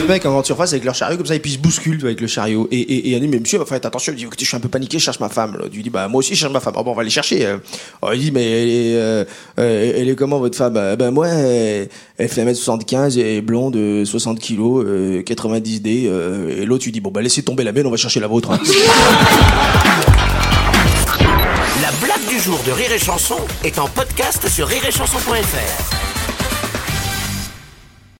Le mec en grande surface avec leur chariot comme ça et puis ils se bousculent avec le chariot et, et, et dit mais monsieur faites attention il dit écoutez je suis un peu paniqué je cherche ma femme là. il dit bah moi aussi je cherche ma femme oh, bon on va aller chercher euh. oh, il dit mais elle est, euh, euh, elle est comment votre femme? Ben moi elle, fait 1m75 et est blonde 60 kilos 90 d et l'autre tu dis bon bah laissez tomber la mienne on va chercher la vôtre hein. La blague du jour de Rire et Chanson est en podcast sur rireetchanson.fr